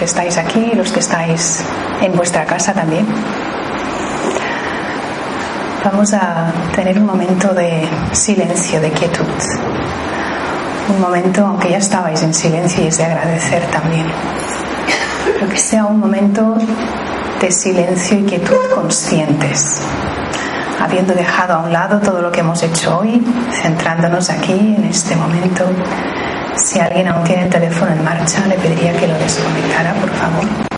que estáis aquí los que estáis en vuestra casa también. Vamos a tener un momento de silencio, de quietud. Un momento, aunque ya estabais en silencio y es de agradecer también, pero que sea un momento de silencio y quietud conscientes habiendo dejado a un lado todo lo que hemos hecho hoy, centrándonos aquí en este momento. Si alguien aún tiene el teléfono en marcha, le pediría que lo desconectara, por favor.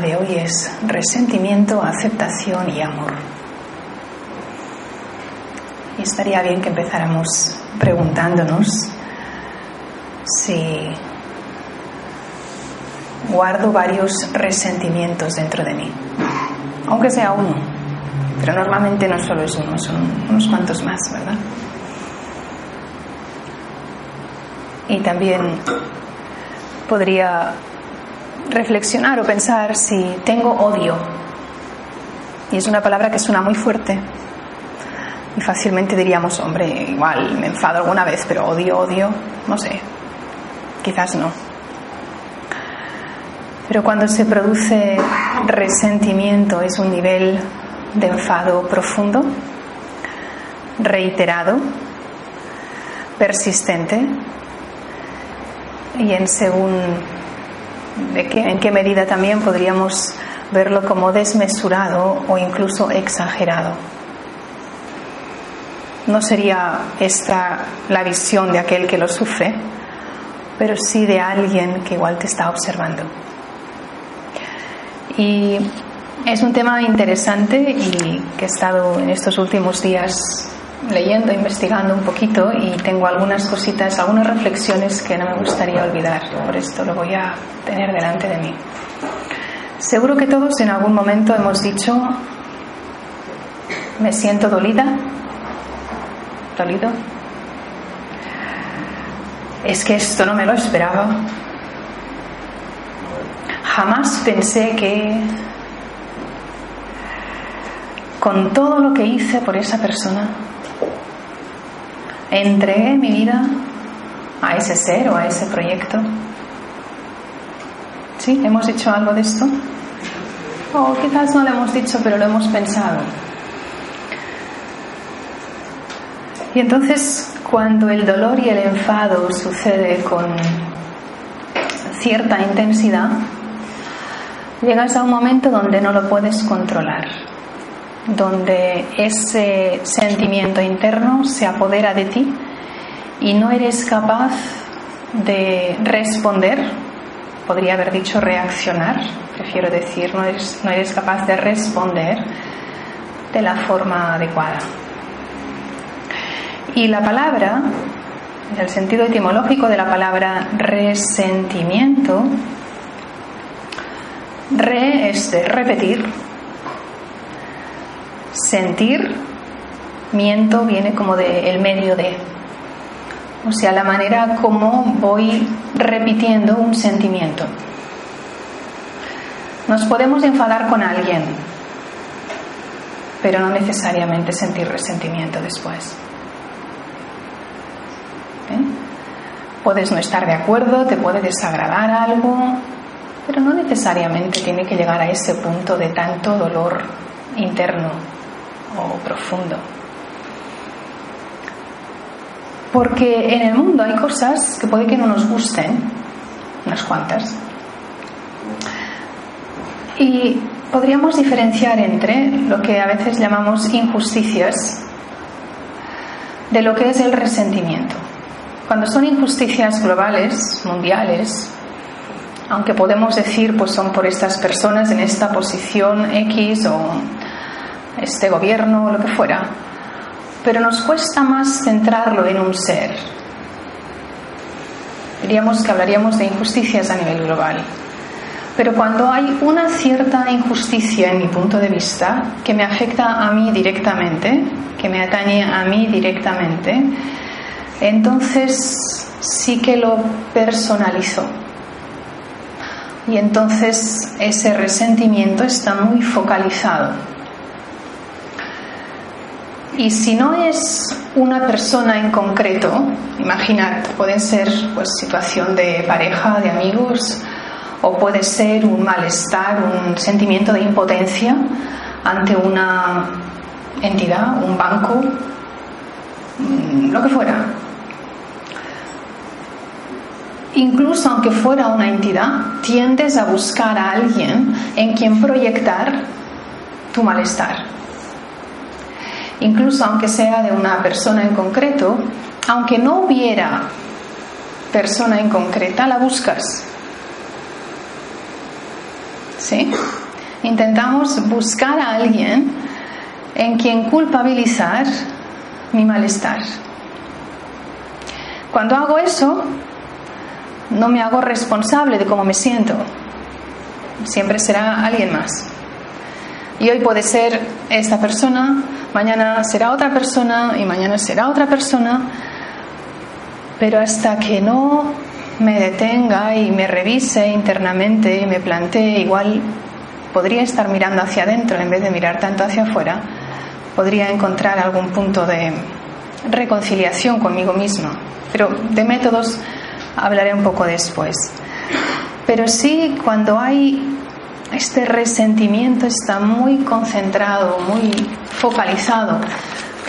De hoy es resentimiento, aceptación y amor. Y estaría bien que empezáramos preguntándonos si guardo varios resentimientos dentro de mí, aunque sea uno, pero normalmente no solo es uno, son unos cuantos más, ¿verdad? Y también podría reflexionar o pensar si tengo odio. Y es una palabra que suena muy fuerte. Y fácilmente diríamos, hombre, igual me enfado alguna vez, pero odio, odio, no sé. Quizás no. Pero cuando se produce resentimiento es un nivel de enfado profundo, reiterado, persistente, y en según en qué medida también podríamos verlo como desmesurado o incluso exagerado. No sería esta la visión de aquel que lo sufre, pero sí de alguien que igual te está observando. Y es un tema interesante y que he estado en estos últimos días leyendo, investigando un poquito y tengo algunas cositas, algunas reflexiones que no me gustaría olvidar. Por esto lo voy a tener delante de mí. Seguro que todos en algún momento hemos dicho, me siento dolida, dolido. Es que esto no me lo esperaba. Jamás pensé que con todo lo que hice por esa persona, entregué mi vida a ese ser o a ese proyecto. ¿Sí? ¿Hemos dicho algo de esto? O quizás no lo hemos dicho, pero lo hemos pensado. Y entonces, cuando el dolor y el enfado sucede con cierta intensidad, llegas a un momento donde no lo puedes controlar, donde ese sentimiento interno se apodera de ti y no eres capaz de responder, podría haber dicho reaccionar, prefiero decir, no eres, no eres capaz de responder de la forma adecuada. Y la palabra, el sentido etimológico de la palabra resentimiento, re es de repetir, sentir, miento viene como de el medio de. O sea, la manera como voy repitiendo un sentimiento. Nos podemos enfadar con alguien, pero no necesariamente sentir resentimiento después. ¿Eh? Puedes no estar de acuerdo, te puede desagradar algo, pero no necesariamente tiene que llegar a ese punto de tanto dolor interno o profundo. Porque en el mundo hay cosas que puede que no nos gusten, unas cuantas, y podríamos diferenciar entre lo que a veces llamamos injusticias de lo que es el resentimiento. Cuando son injusticias globales, mundiales, aunque podemos decir pues son por estas personas en esta posición X o este gobierno o lo que fuera, pero nos cuesta más centrarlo en un ser. Diríamos que hablaríamos de injusticias a nivel global. Pero cuando hay una cierta injusticia en mi punto de vista que me afecta a mí directamente, que me atañe a mí directamente, entonces sí que lo personalizo. Y entonces ese resentimiento está muy focalizado. Y si no es una persona en concreto, imaginad, pueden ser pues situación de pareja, de amigos, o puede ser un malestar, un sentimiento de impotencia ante una entidad, un banco, mm, lo que fuera. Incluso aunque fuera una entidad, tiendes a buscar a alguien en quien proyectar tu malestar. Incluso aunque sea de una persona en concreto, aunque no hubiera persona en concreta, la buscas. ¿Sí? Intentamos buscar a alguien en quien culpabilizar mi malestar. Cuando hago eso, no me hago responsable de cómo me siento. Siempre será alguien más. Y hoy puede ser esta persona, mañana será otra persona y mañana será otra persona. Pero hasta que no me detenga y me revise internamente y me plantee, igual podría estar mirando hacia adentro en vez de mirar tanto hacia afuera, podría encontrar algún punto de reconciliación conmigo mismo. Pero de métodos hablaré un poco después. Pero sí, cuando hay este resentimiento está muy concentrado, muy focalizado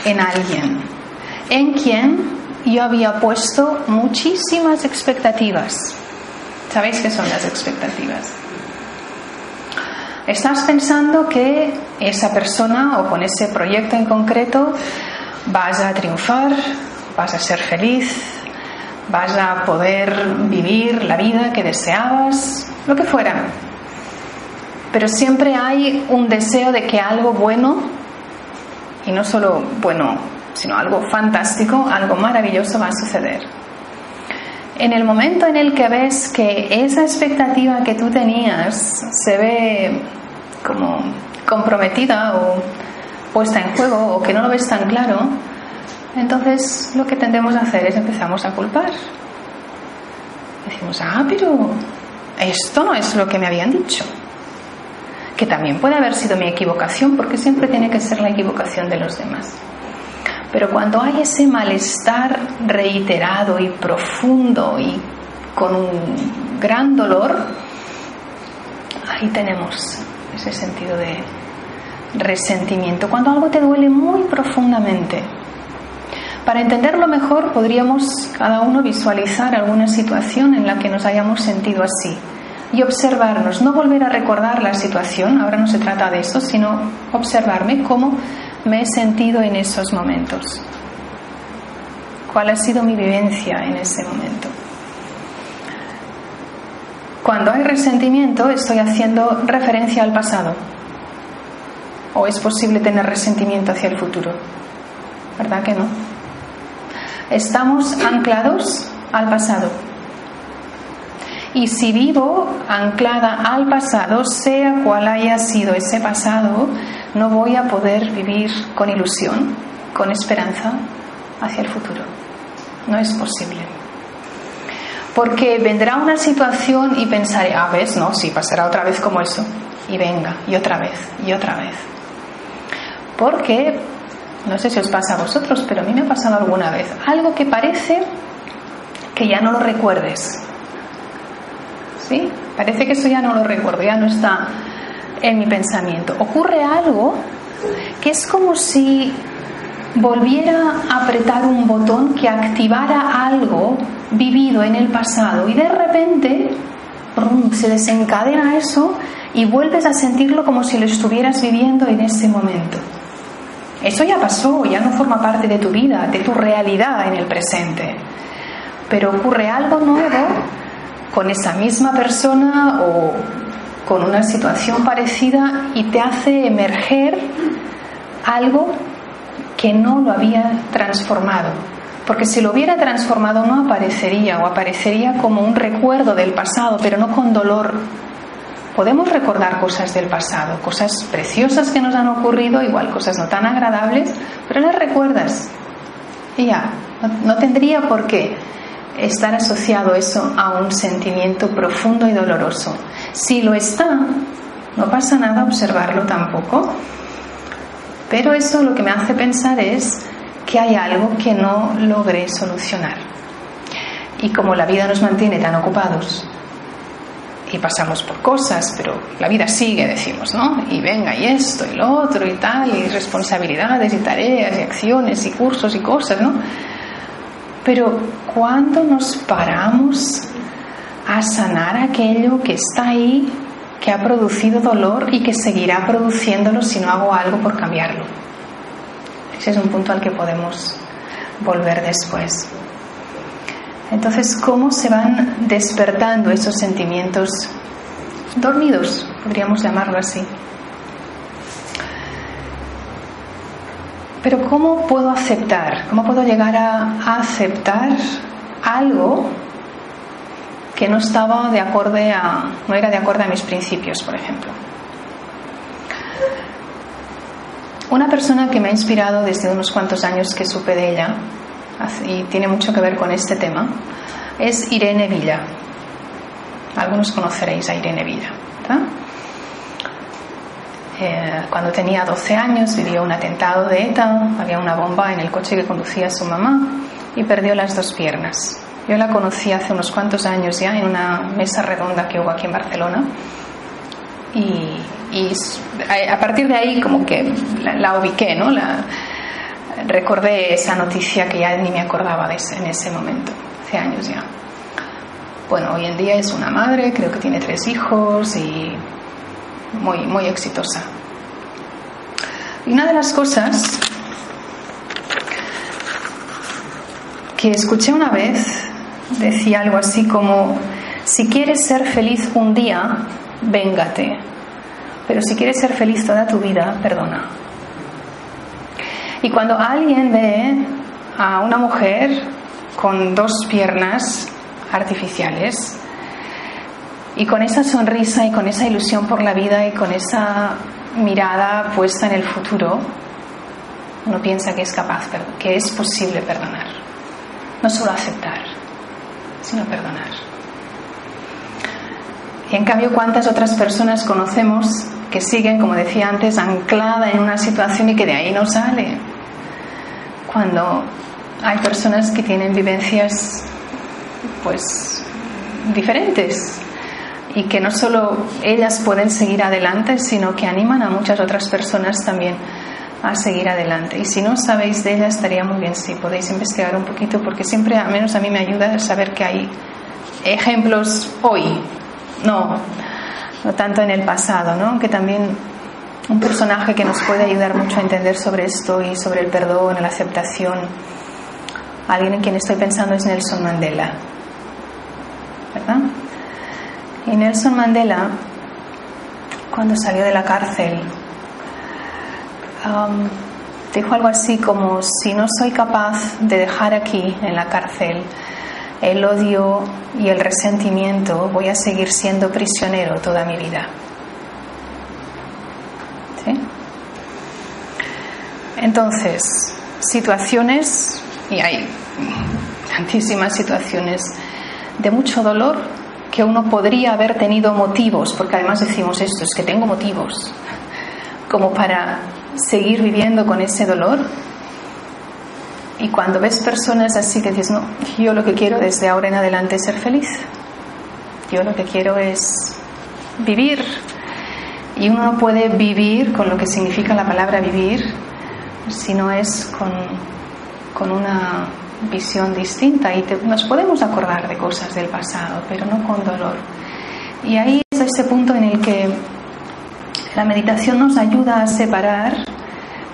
en alguien, en quien yo había puesto muchísimas expectativas. ¿Sabéis qué son las expectativas? Estás pensando que esa persona o con ese proyecto en concreto vas a triunfar, vas a ser feliz, vas a poder vivir la vida que deseabas, lo que fuera. Pero siempre hay un deseo de que algo bueno, y no solo bueno, sino algo fantástico, algo maravilloso va a suceder. En el momento en el que ves que esa expectativa que tú tenías se ve como comprometida o puesta en juego o que no lo ves tan claro, entonces lo que tendemos a hacer es empezamos a culpar. Decimos, ah, pero esto no es lo que me habían dicho. Que también puede haber sido mi equivocación, porque siempre tiene que ser la equivocación de los demás. Pero cuando hay ese malestar reiterado y profundo y con un gran dolor, ahí tenemos ese sentido de resentimiento. Cuando algo te duele muy profundamente, Para entenderlo mejor, podríamos cada uno visualizar alguna situación en la que nos hayamos sentido así y observarnos, no volver a recordar la situación, ahora no se trata de eso, sino observarme cómo me he sentido en esos momentos, cuál ha sido mi vivencia en ese momento. Cuando hay resentimiento estoy haciendo referencia al pasado. ¿O es posible tener resentimiento hacia el futuro? ¿Verdad que no? Estamos anclados al pasado. Y si vivo anclada al pasado, sea cual haya sido ese pasado, no voy a poder vivir con ilusión, con esperanza hacia el futuro. No es posible porque vendrá una situación y pensaré, ah, ves, no, sí, pasará otra vez como eso, y venga, y otra vez, y otra vez. Porque, no sé si os pasa a vosotros, pero a mí me ha pasado alguna vez, algo que parece que ya no lo recuerdes. Parece que eso ya no lo recuerdo, ya no está en mi pensamiento. Ocurre algo que es como si volviera a apretar un botón que activara algo vivido en el pasado y de repente se desencadena eso y vuelves a sentirlo como si lo estuvieras viviendo en ese momento. Eso ya pasó, ya no forma parte de tu vida, de tu realidad en el presente. Pero ocurre algo nuevo con esa misma persona o con una situación parecida y te hace emerger algo que no lo había transformado. Porque si lo hubiera transformado no aparecería o aparecería como un recuerdo del pasado, pero no con dolor. Podemos recordar cosas del pasado, cosas preciosas que nos han ocurrido, igual cosas no tan agradables, pero las recuerdas. Y ya, no, tendría por qué estar asociado eso a un sentimiento profundo y doloroso. Si lo está, no pasa nada observarlo tampoco pero eso lo que me hace pensar es que hay algo que no logré solucionar. Y como la vida nos mantiene tan ocupados y pasamos por cosas, pero la vida sigue, decimos, ¿no? Y venga, y esto, y lo otro, y tal, y responsabilidades, y tareas, y acciones, y cursos, y cosas, ¿no? Pero cuando nos paramos a sanar aquello que está ahí que ha producido dolor y que seguirá produciéndolo si no hago algo por cambiarlo. Ese es un punto al que podemos volver después. Entonces, ¿cómo se van despertando esos sentimientos dormidos? Podríamos llamarlo así. Pero ¿cómo puedo aceptar? ¿Cómo puedo llegar a, aceptar algo que no estaba de acorde a, no era de acuerdo a mis principios, por ejemplo. Una persona que me ha inspirado desde unos cuantos años que supe de ella, y tiene mucho que ver con este tema, es Irene Villa. Algunos conoceréis a Irene Villa. Eh, cuando tenía 12 años vivió un atentado de ETA, había una bomba en el coche que conducía su mamá y perdió las dos piernas. Yo la conocí hace unos cuantos años ya en una mesa redonda que hubo aquí en Barcelona. Y, a partir de ahí como que la, ubiqué, ¿no? La, recordé esa noticia que ya ni me acordaba de ese, en ese momento, hace años ya. Bueno, hoy en día es una madre, creo que tiene tres hijos y muy, muy exitosa. Y una de las cosas que escuché una vez decía algo así como, si quieres ser feliz un día, véngate, pero si quieres ser feliz toda tu vida, perdona. Y cuando alguien ve a una mujer con dos piernas artificiales y con esa sonrisa y con esa ilusión por la vida y con esa mirada puesta en el futuro, uno piensa que es capaz, que es posible perdonar, no solo aceptar sino perdonar. Y en cambio, ¿cuántas otras personas conocemos que siguen, como decía antes, anclada en una situación y que de ahí no sale? Cuando hay personas que tienen vivencias pues diferentes y que no solo ellas pueden seguir adelante, sino que animan a muchas otras personas también a seguir adelante. Y si no sabéis de ella, estaría muy bien si podéis investigar un poquito, porque siempre, al menos a mí me ayuda saber que hay ejemplos hoy, no, no tanto en el pasado, ¿no? que también un personaje que nos puede ayudar mucho a entender sobre esto y sobre el perdón, la aceptación. Alguien en quien estoy pensando es Nelson Mandela. ¿Verdad? Y Nelson Mandela, cuando salió de la cárcel, um, dijo algo así como, si no soy capaz de dejar aquí, en la cárcel, el odio y el resentimiento, voy a seguir siendo prisionero toda mi vida. Entonces, situaciones, y hay tantísimas situaciones de mucho dolor que uno podría haber tenido motivos, porque además decimos esto, es que tengo motivos, como para seguir viviendo con ese dolor. Y cuando ves personas así que dices, no, yo lo que quiero desde ahora en adelante es ser feliz. Yo lo que quiero es vivir. Y uno no puede vivir con lo que significa la palabra vivir si no es con, con una visión distinta y nos podemos acordar de cosas del pasado, pero no con dolor. Y ahí es ese punto en el que la meditación nos ayuda a separar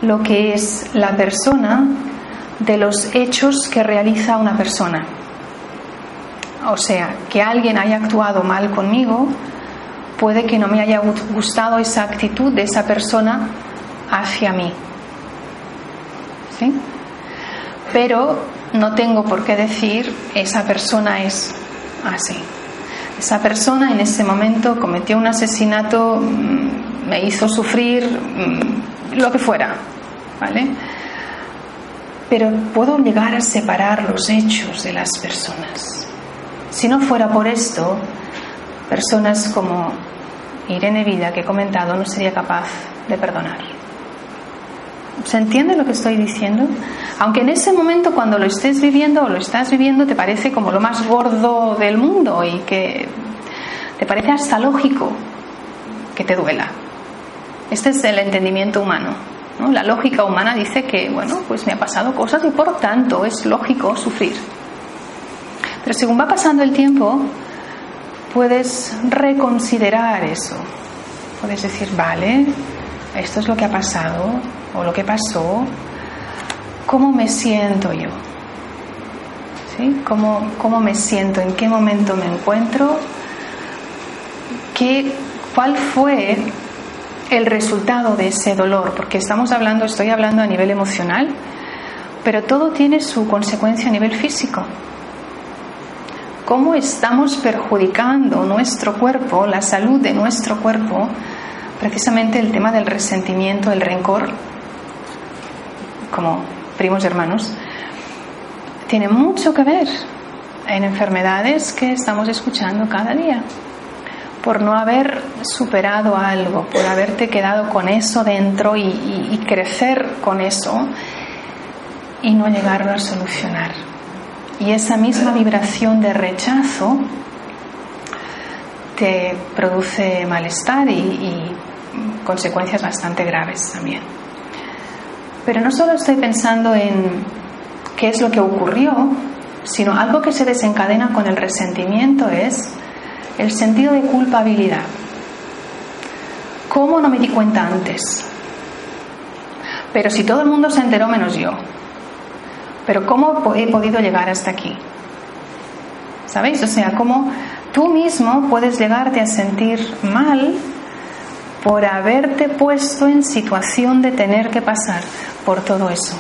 lo que es la persona de los hechos que realiza una persona. O sea, que alguien haya actuado mal conmigo, puede que no me haya gustado esa actitud de esa persona hacia mí. ¿Sí? Pero no tengo por qué decir esa persona es así. Esa persona en ese momento cometió un asesinato, mm, me hizo sufrir, mm, lo que fuera, ¿vale? Pero puedo llegar a separar los hechos de las personas. Si no fuera por esto, personas como Irene Vida, que he comentado, no sería capaz de perdonar. ¿Se entiende lo que estoy diciendo? Aunque en ese momento cuando lo estés viviendo o lo estás viviendo te parece como lo más gordo del mundo y que te parece hasta lógico que te duela. Este es el entendimiento humano. La lógica humana dice que, bueno, pues me ha pasado cosas y por tanto es lógico sufrir. Pero según va pasando el tiempo, puedes reconsiderar eso. Puedes decir, vale, esto es lo que ha pasado, o lo que pasó, ¿cómo me siento yo? ¿Cómo, ¿Cómo me siento? ¿En qué momento me encuentro? ¿Qué, ¿Cuál fue el resultado de ese dolor? Porque estamos hablando, estoy hablando a nivel emocional, pero todo tiene su consecuencia a nivel físico. ¿Cómo estamos perjudicando nuestro cuerpo, la salud de nuestro cuerpo? Precisamente el tema del resentimiento, el rencor, como primos hermanos, tiene mucho que ver en enfermedades que estamos escuchando cada día. Por no haber superado algo, por haberte quedado con eso dentro y, crecer con eso y no llegarlo a solucionar. Y esa misma vibración de rechazo te produce malestar y consecuencias bastante graves también. Pero no solo estoy pensando en qué es lo que ocurrió, sino algo que se desencadena con el resentimiento es el sentido de culpabilidad. ¿Cómo no me di cuenta antes? Pero si todo el mundo se enteró menos yo. Pero ¿cómo he podido llegar hasta aquí? ¿Sabéis? O sea, cómo tú mismo puedes llegarte a sentir mal por haberte puesto en situación de tener que pasar por todo eso.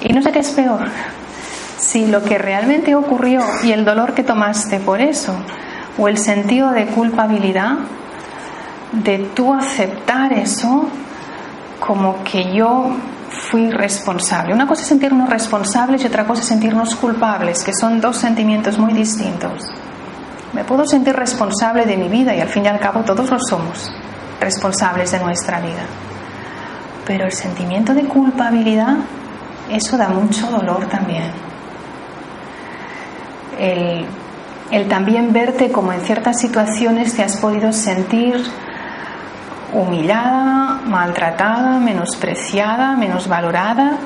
Y no sé qué es peor, si lo que realmente ocurrió y el dolor que tomaste por eso, o el sentido de culpabilidad de tú aceptar eso como que yo fui responsable. Una cosa es sentirnos responsables y otra cosa es sentirnos culpables, que son dos sentimientos muy distintos. Me puedo sentir responsable de mi vida y al fin y al cabo todos lo somos responsables de nuestra vida. Pero el sentimiento de culpabilidad, eso da mucho dolor también. El, el también verte como en ciertas situaciones te has podido sentir humillada, maltratada, menospreciada, menosvalorada.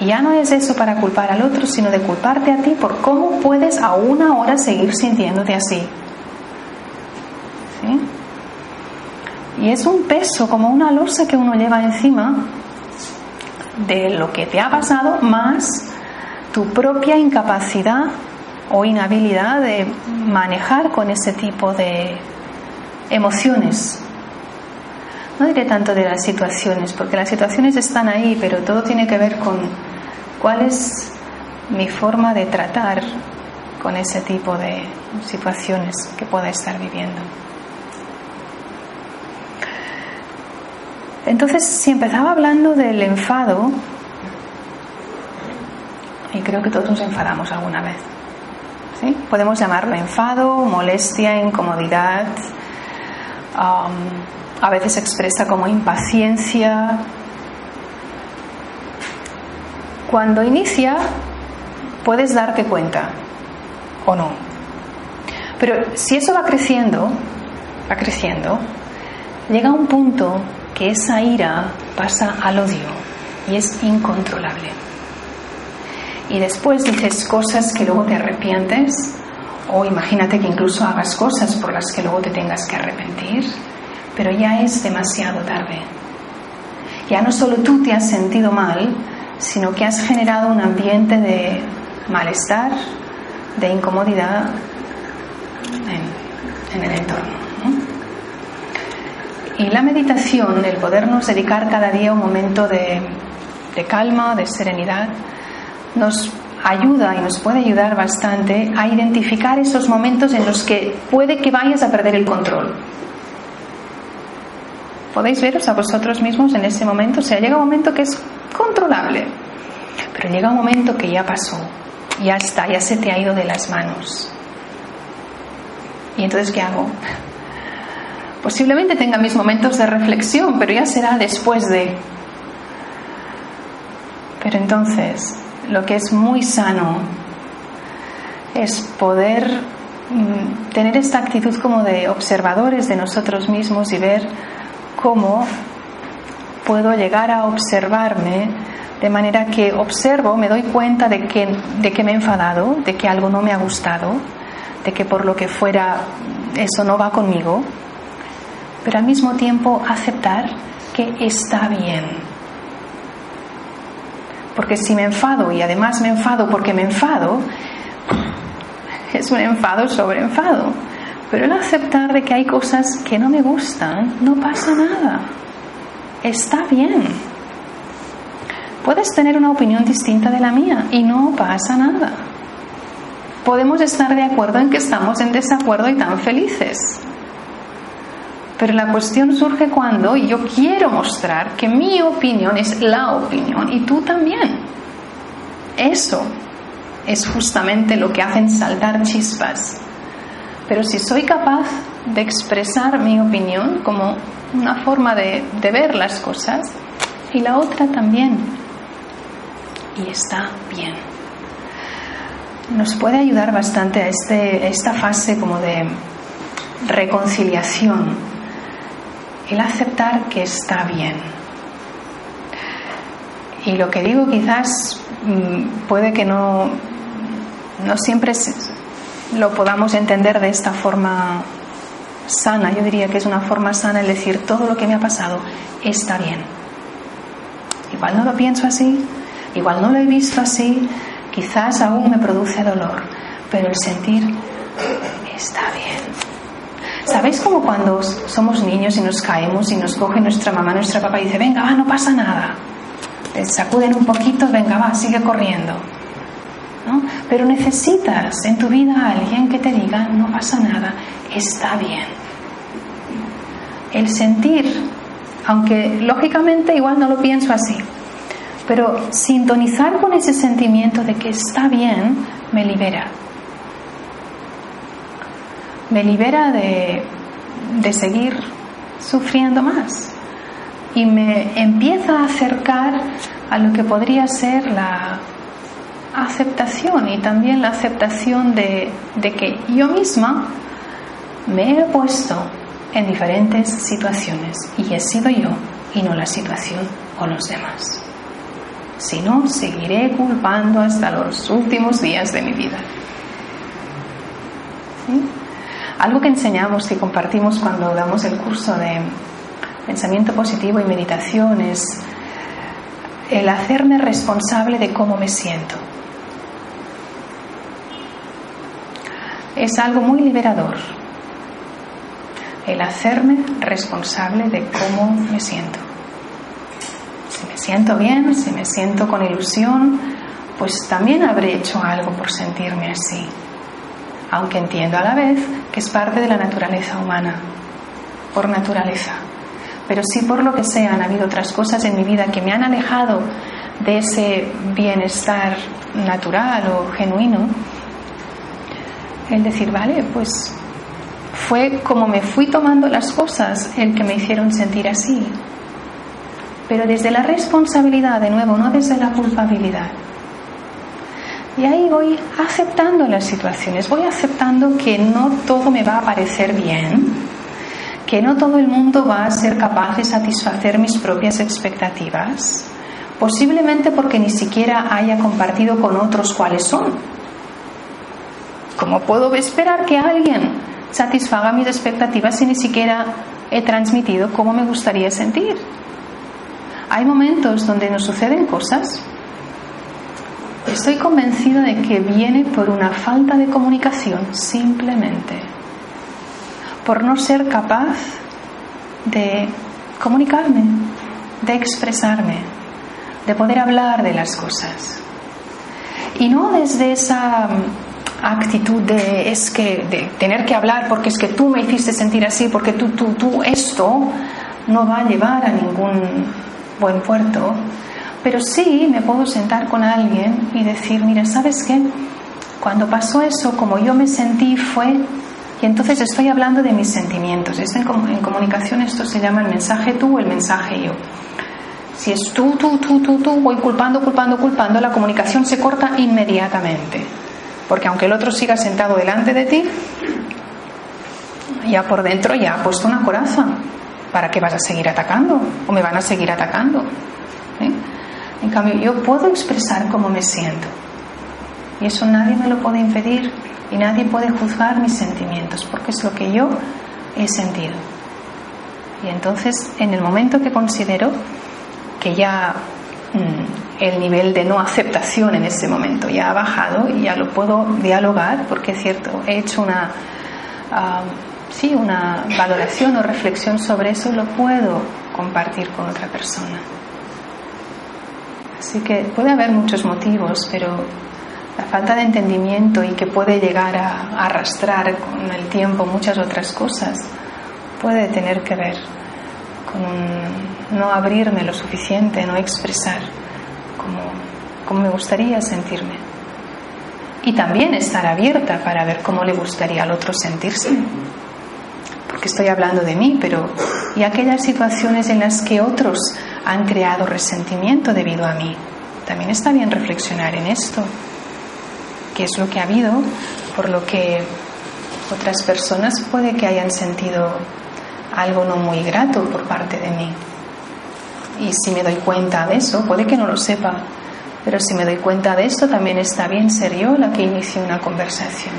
Y ya no es eso para culpar al otro, sino de culparte a ti por cómo puedes aún ahora seguir sintiéndote así. ¿Sí? Y es un peso, como una losa que uno lleva encima de lo que te ha pasado, más tu propia incapacidad o inhabilidad de manejar con ese tipo de emociones. No diré tanto de las situaciones, porque las situaciones están ahí, pero todo tiene que ver con cuál es mi forma de tratar con ese tipo de situaciones que pueda estar viviendo. Entonces, si empezaba hablando del enfado, y creo que todos nos enfadamos alguna vez, ¿sí? Podemos llamarlo enfado, molestia, incomodidad, um, a veces se expresa como impaciencia. Cuando inicia, puedes darte cuenta o no. Pero si eso va creciendo, va creciendo, llega un punto que esa ira pasa al odio y es incontrolable. Y después dices cosas que luego te arrepientes, o imagínate que incluso hagas cosas por las que luego te tengas que arrepentir, pero ya es demasiado tarde. Ya no solo tú te has sentido mal, sino que has generado un ambiente de malestar, de incomodidad en, el entorno. Y la meditación, el podernos dedicar cada día un momento de, de calma, de serenidad, nos ayuda y nos puede ayudar bastante a identificar esos momentos en los que puede que vayas a perder el control. Podéis veros a vosotros mismos en ese momento, o sea, llega un momento que es controlable, pero llega un momento que ya pasó, ya está, ya se te ha ido de las manos. ¿Y entonces qué hago? Posiblemente tenga mis momentos de reflexión, pero ya será después de... Pero entonces, lo que es muy sano es poder mm, tener esta actitud como de observadores de nosotros mismos y ver cómo puedo llegar a observarme de manera que observo, me doy cuenta de que, de que me he enfadado, de que algo no me ha gustado, de que por lo que fuera eso no va conmigo, pero al mismo tiempo aceptar que está bien. Porque si me enfado y además me enfado porque me enfado, es un enfado sobre enfado. Pero el aceptar de que hay cosas que no me gustan, no pasa nada. Está bien. Puedes tener una opinión distinta de la mía y no pasa nada. Podemos estar de acuerdo en que estamos en desacuerdo y tan felices. Pero la cuestión surge cuando yo quiero mostrar que mi opinión es la opinión y tú también. Eso es justamente lo que hacen saltar chispas. Pero si soy capaz de expresar mi opinión como una forma de, de ver las cosas y la otra también, y está bien. Nos puede ayudar bastante a, este, esta fase como de reconciliación el aceptar que está bien. Y lo que digo quizás mm, puede que no, no siempre lo podamos entender de esta forma sana. Yo diría que es una forma sana el decir todo lo que me ha pasado está bien. Igual no lo pienso así, igual no lo he visto así, quizás aún me produce dolor, pero el sentir está bien. ¿Sabéis como cuando somos niños y nos caemos y nos coge nuestra mamá, nuestra papá y dice, venga, va, no pasa nada? Te sacuden un poquito, venga, va, sigue corriendo. Pero necesitas en tu vida a alguien que te diga, no pasa nada, está bien. El sentir, aunque lógicamente igual no lo pienso así, pero sintonizar con ese sentimiento de que está bien me libera. Me libera de, de seguir sufriendo más. Y me empieza a acercar a lo que podría ser la aceptación y también la aceptación de, de, que yo misma me he puesto en diferentes situaciones y he sido yo y no la situación o los demás. Si no, seguiré culpando hasta los últimos días de mi vida. Algo que enseñamos y compartimos cuando damos el curso de pensamiento positivo y meditación es el hacerme responsable de cómo me siento. Es algo muy liberador. El hacerme responsable de cómo me siento. Si me siento bien, si me siento con ilusión, pues también habré hecho algo por sentirme así. Aunque entiendo a la vez que es parte de la naturaleza humana, por naturaleza. Pero si por lo que sea han habido otras cosas en mi vida que me han alejado de ese bienestar natural o genuino, el decir, vale, pues fue como me fui tomando las cosas el que me hicieron sentir así. Pero desde la responsabilidad, de nuevo, no desde la culpabilidad. Y ahí voy aceptando las situaciones, voy aceptando que no todo me va a parecer bien, que no todo el mundo va a ser capaz de satisfacer mis propias expectativas, posiblemente porque ni siquiera haya compartido con otros cuáles son. ¿Cómo puedo esperar que alguien satisfaga mis expectativas si ni siquiera he transmitido cómo me gustaría sentir? Hay momentos donde nos suceden cosas. Estoy convencida de que viene por una falta de comunicación, simplemente. Por no ser capaz de comunicarme, de expresarme, de poder hablar de las cosas. Y no desde esa actitud de es que de tener que hablar porque es que tú me hiciste sentir así, porque tú, tú, tú, esto no va a llevar a ningún buen puerto. Pero sí me puedo sentar con alguien y decir, mira, ¿sabes qué? Cuando pasó eso, como yo me sentí fue... Y entonces estoy hablando de mis sentimientos. en, en comunicación esto se llama el mensaje tú o el mensaje yo. Si es tú, tú, tú, tú, tú, voy culpando, culpando, culpando, la comunicación se corta inmediatamente. Porque aunque el otro siga sentado delante de ti, ya por dentro ya ha puesto una coraza. ¿Para qué vas a seguir atacando? ¿O me van a seguir atacando? ¿Eh? En cambio, yo puedo expresar cómo me siento. Y eso nadie me lo puede impedir y nadie puede juzgar mis sentimientos porque es lo que yo he sentido. Y entonces, en el momento que considero que ya mm, el nivel de no aceptación en ese momento ya ha bajado y ya lo puedo dialogar, porque es cierto, he hecho una, sí, una valoración o reflexión sobre eso, lo puedo compartir con otra persona. Así que puede haber muchos motivos, pero la falta de entendimiento y que puede llegar a arrastrar con el tiempo muchas otras cosas puede tener que ver con no abrirme lo suficiente, no expresar como, me gustaría sentirme. Y también estar abierta para ver cómo le gustaría al otro sentirse. Porque estoy hablando de mí, pero y aquellas situaciones en las que otros han creado resentimiento debido a mí. También está bien reflexionar en esto, qué es lo que ha habido, por lo que otras personas puede que hayan sentido algo no muy grato por parte de mí. Y si me doy cuenta de eso, puede que no lo sepa, pero si me doy cuenta de esto, también está bien ser yo la que inicie una conversación.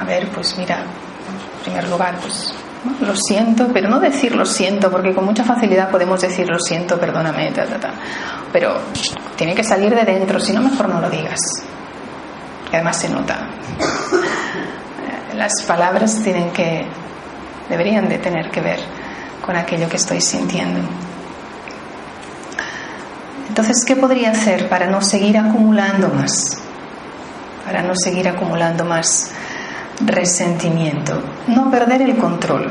A ver, pues mira, en primer lugar, pues lo siento, pero no decir lo siento, porque con mucha facilidad podemos decir lo siento, perdóname, ta, ta, ta. pero tiene que salir de dentro, si no, mejor no lo digas. Y además se nota. Las palabras tienen que, deberían de tener que ver con aquello que estoy sintiendo. Entonces, ¿qué podría hacer para no seguir acumulando más? Para no seguir acumulando más resentimiento, no perder el control,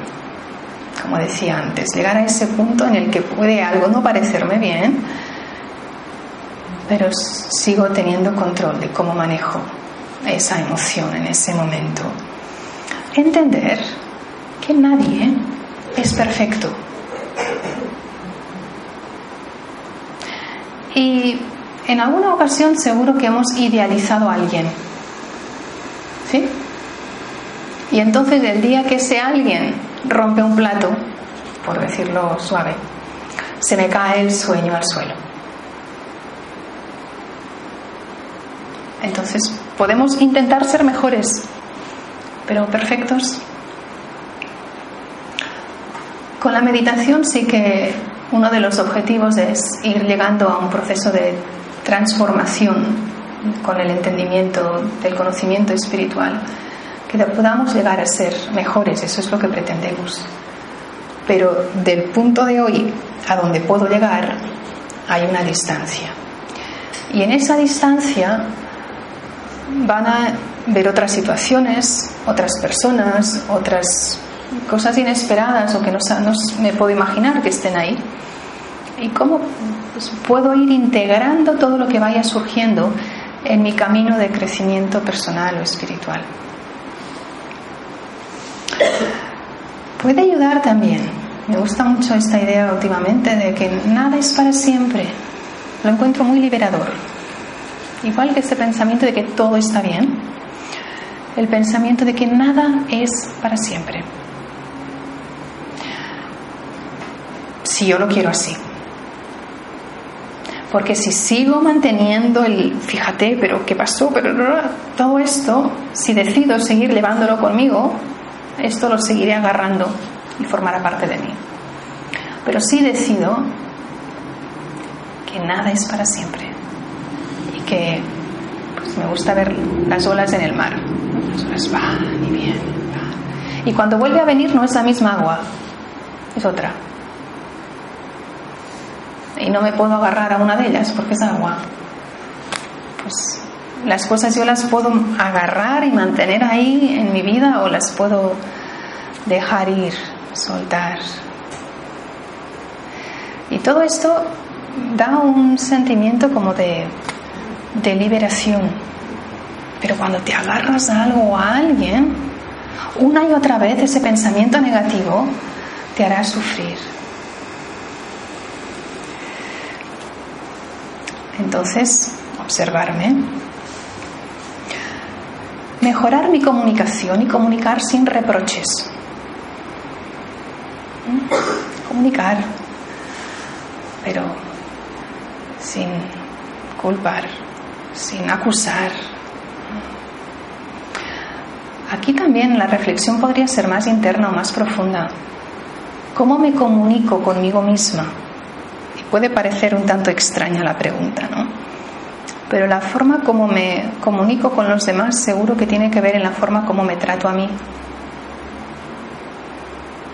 como decía antes, llegar a ese punto en el que puede algo no parecerme bien, pero sigo teniendo control de cómo manejo esa emoción en ese momento. Entender que nadie es perfecto. Y en alguna ocasión seguro que hemos idealizado a alguien. ¿Sí? Y entonces el día que ese alguien rompe un plato, por decirlo suave, se me cae el sueño al suelo. Entonces, podemos intentar ser mejores, pero perfectos. Con la meditación sí que uno de los objetivos es ir llegando a un proceso de transformación con el entendimiento del conocimiento espiritual, que podamos llegar a ser mejores, eso es lo que pretendemos. Pero del punto de hoy a donde puedo llegar hay una distancia. Y en esa distancia van a ver otras situaciones, otras personas, otras cosas inesperadas o que no, no me puedo imaginar que estén ahí. ¿Y cómo pues, puedo ir integrando todo lo que vaya surgiendo en mi camino de crecimiento personal o espiritual? Puede ayudar también. Me gusta mucho esta idea últimamente de que nada es para siempre. Lo encuentro muy liberador. Igual que ese pensamiento de que todo está bien, el pensamiento de que nada es para siempre. Si yo lo quiero así. Porque si sigo manteniendo el, fíjate, pero ¿qué pasó? Pero todo esto, si decido seguir llevándolo conmigo, esto lo seguiré agarrando y formará parte de mí. Pero si decido que nada es para siempre y que pues, me gusta ver las olas en el mar. Las olas van y vienen. Y cuando vuelve a venir no es la misma agua, es otra. Y no me puedo agarrar a una de ellas porque es agua. Pues las cosas yo las puedo agarrar y mantener ahí en mi vida o las puedo dejar ir, soltar. Y todo esto da un sentimiento como de, de liberación. Pero cuando te agarras a algo o a alguien, una y otra vez ese pensamiento negativo te hará sufrir. Entonces, observarme, mejorar mi comunicación y comunicar sin reproches. ¿Mm? Comunicar, pero sin culpar, sin acusar. Aquí también la reflexión podría ser más interna o más profunda. ¿Cómo me comunico conmigo misma? Puede parecer un tanto extraña la pregunta, ¿no? Pero la forma como me comunico con los demás seguro que tiene que ver en la forma como me trato a mí.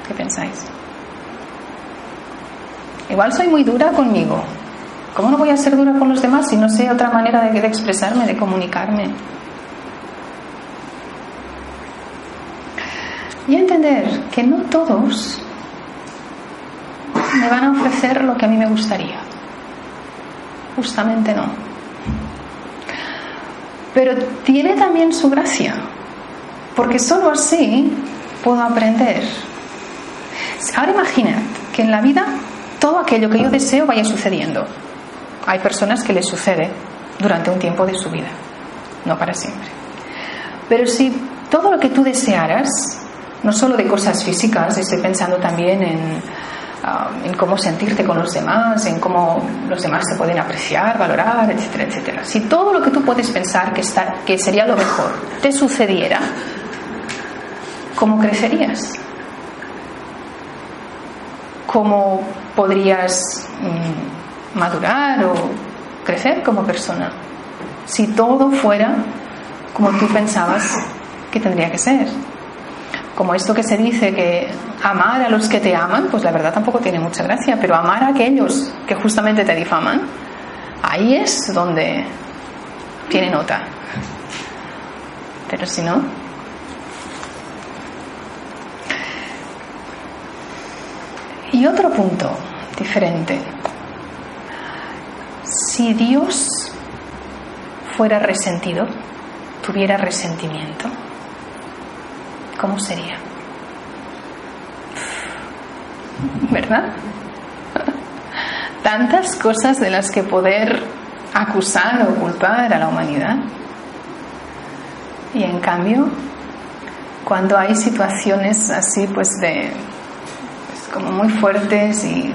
¿Qué pensáis? Igual soy muy dura conmigo. ¿Cómo no voy a ser dura con los demás si no sé otra manera de, de expresarme, de comunicarme? Y entender que no todos me van a ofrecer lo que a mí me gustaría. Justamente no. Pero tiene también su gracia, porque solo así puedo aprender. Ahora imagina que en la vida todo aquello que yo deseo vaya sucediendo. Hay personas que les sucede durante un tiempo de su vida, no para siempre. Pero si todo lo que tú desearas, no solo de cosas físicas, estoy pensando también en, uh, en cómo sentirte con los demás, en cómo los demás te pueden apreciar, valorar, etcétera, etcétera. Si todo lo que tú puedes pensar que, está, que sería lo mejor te sucediera, ¿cómo crecerías? ¿Cómo podrías mmm, madurar o crecer como persona? Si todo fuera como tú pensabas que tendría que ser como esto que se dice que amar a los que te aman, pues la verdad tampoco tiene mucha gracia, pero amar a aquellos que justamente te difaman, ahí es donde tiene nota. Pero si no... Y otro punto diferente. Si Dios fuera resentido, tuviera resentimiento, ¿cómo sería? ¿Verdad? Tantas cosas de las que poder acusar o culpar a la humanidad. Y en cambio, cuando hay situaciones así, pues de pues, como muy fuertes y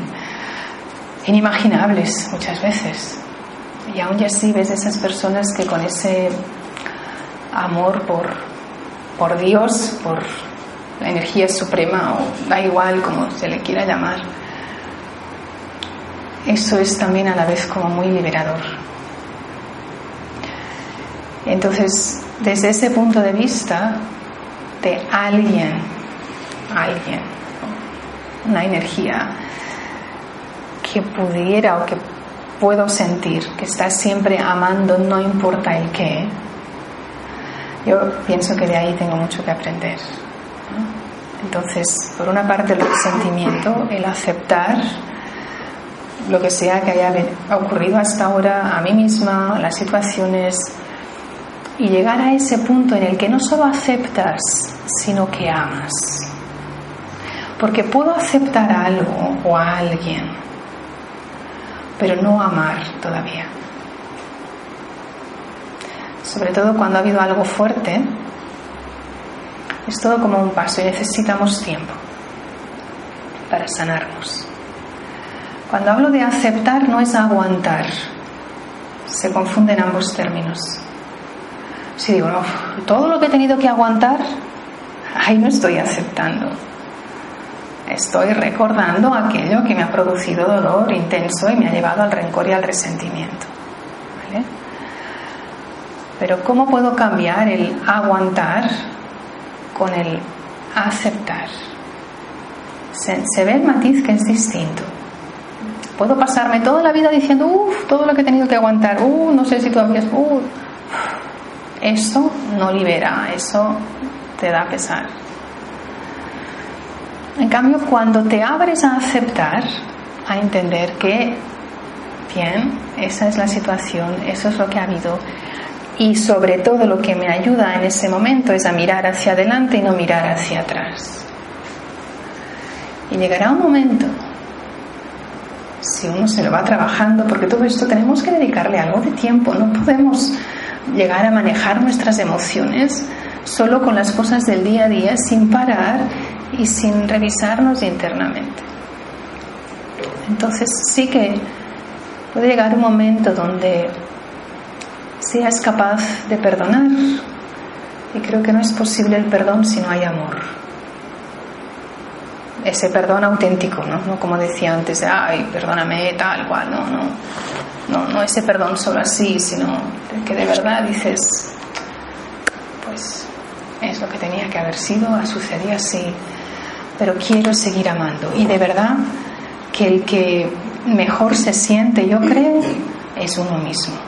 inimaginables muchas veces. Y aún así ves esas personas que con ese amor por, por Dios, por la energía suprema, o da igual como se le quiera llamar, eso es también a la vez como muy liberador. Entonces, desde ese punto de vista de alguien, alguien, una energía que pudiera o que puedo sentir, que está siempre amando, no importa el qué, yo pienso que de ahí tengo mucho que aprender. Entonces, por una parte el sentimiento, el aceptar lo que sea que haya ocurrido hasta ahora a mí misma, las situaciones, y llegar a ese punto en el que no solo aceptas, sino que amas. Porque puedo aceptar algo o a alguien, pero no amar todavía. Sobre todo cuando ha habido algo fuerte, es todo como un paso y necesitamos tiempo para sanarnos. Cuando hablo de aceptar no es aguantar, se confunden ambos términos. Si digo, no, todo lo que he tenido que aguantar, ahí no estoy aceptando. Estoy recordando aquello que me ha producido dolor intenso y me ha llevado al rencor y al resentimiento. Pero ¿cómo puedo cambiar el aguantar con el aceptar? Se, ve el matiz que es distinto. Puedo pasarme toda la vida diciendo, uff, todo lo que he tenido que aguantar, uff, no sé si todavía es, uff. Eso no libera, eso te da pesar. En cambio, cuando te abres a aceptar, a entender que, bien, esa es la situación, eso es lo que ha habido, y sobre todo lo que me ayuda en ese momento es a mirar hacia adelante y no mirar hacia atrás. Y llegará un momento, si uno se lo va trabajando, porque todo esto tenemos que dedicarle algo de tiempo, no podemos llegar a manejar nuestras emociones solo con las cosas del día a día sin parar y sin revisarnos internamente. Entonces sí que puede llegar un momento donde seas capaz de perdonar y creo que no es posible el perdón si no hay amor. Ese perdón auténtico, ¿no? no como decía antes, de, ay, perdóname, tal cual, no, no, no, no ese perdón solo así, sino que de verdad dices, pues es lo que tenía que haber sido, ha sucedido así, pero quiero seguir amando. Y de verdad que el que mejor se siente, yo creo, es uno mismo.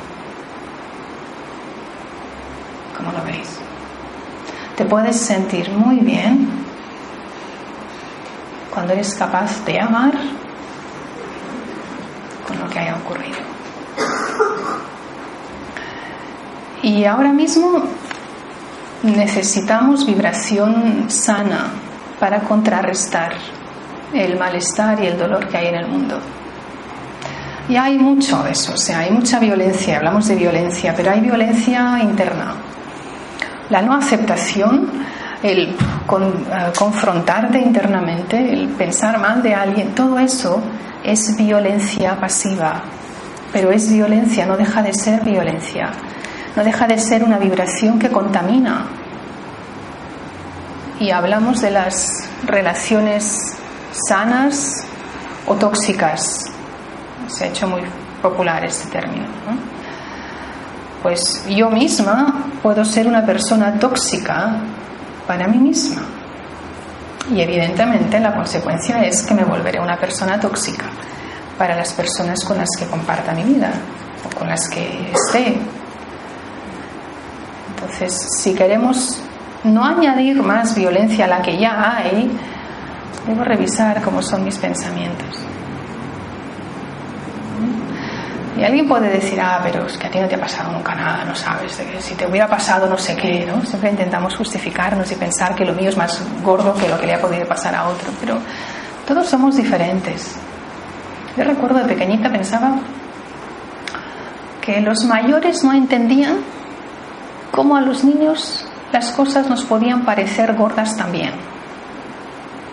¿Cómo lo veis? Te puedes sentir muy bien cuando eres capaz de amar con lo que haya ocurrido. Y ahora mismo necesitamos vibración sana para contrarrestar el malestar y el dolor que hay en el mundo. Y hay mucho de eso, o sea, hay mucha violencia, hablamos de violencia, pero hay violencia interna. La no aceptación, el eh, confrontarte internamente, el pensar mal de alguien, todo eso es violencia pasiva, pero es violencia, no deja de ser violencia, no deja de ser una vibración que contamina. Y hablamos de las relaciones sanas o tóxicas. Se ha hecho muy popular este término. Pues yo misma puedo ser una persona tóxica para mí misma. Y evidentemente la consecuencia es que me volveré una persona tóxica para las personas con las que comparta mi vida o con las que esté. Entonces, si queremos no añadir más violencia a la que ya hay, debo revisar cómo son mis pensamientos. Y alguien puede decir, ah, pero es que a ti no te ha pasado nunca nada, no sabes, si te hubiera pasado no sé qué, ¿no? Siempre intentamos justificarnos y pensar que lo mío es más gordo que lo que le ha podido pasar a otro, pero todos somos diferentes. Yo recuerdo de pequeñita pensaba que los mayores no entendían cómo a los niños las cosas nos podían parecer gordas también.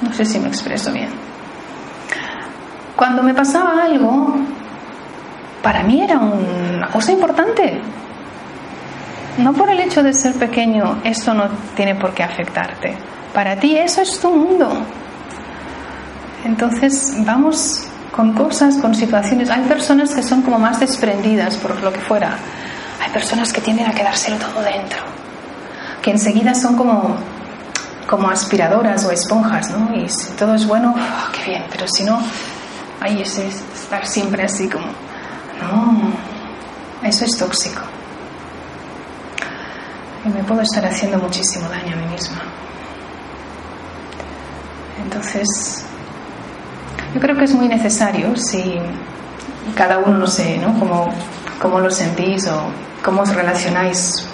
No sé si me expreso bien. Cuando me pasaba algo, para mí era una cosa importante. No por el hecho de ser pequeño, eso no tiene por qué afectarte. Para ti eso es tu mundo. Entonces vamos con cosas, con situaciones. Hay personas que son como más desprendidas por lo que fuera. Hay personas que tienden a quedárselo todo dentro. Que enseguida son como, como aspiradoras o esponjas, ¿no? Y si todo es bueno, ¡ah, qué bien. Pero si no, ahí es estar siempre así como, no, eso es tóxico. Y me puedo estar haciendo muchísimo daño a mí misma. Entonces, yo creo que es muy necesario si cada uno, no sé, ¿no? Cómo, cómo lo sentís o cómo os relacionáis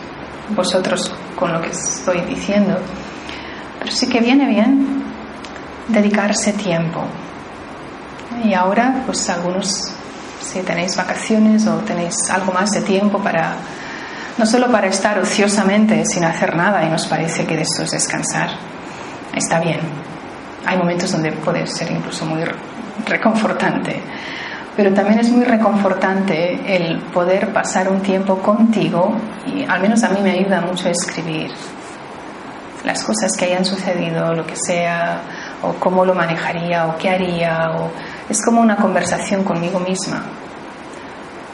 vosotros con lo que estoy diciendo. Pero sí que viene bien dedicarse tiempo. Y ahora, pues algunos, si tenéis vacaciones o tenéis algo más de tiempo para, no solo para estar ociosamente sin hacer nada y nos parece que de esto es descansar, está bien. Hay momentos donde puede ser incluso muy reconfortante. Pero también es muy reconfortante el poder pasar un tiempo contigo y al menos a mí me ayuda mucho a escribir las cosas que hayan sucedido, lo que sea, o cómo lo manejaría, o qué haría, o es como una conversación conmigo misma.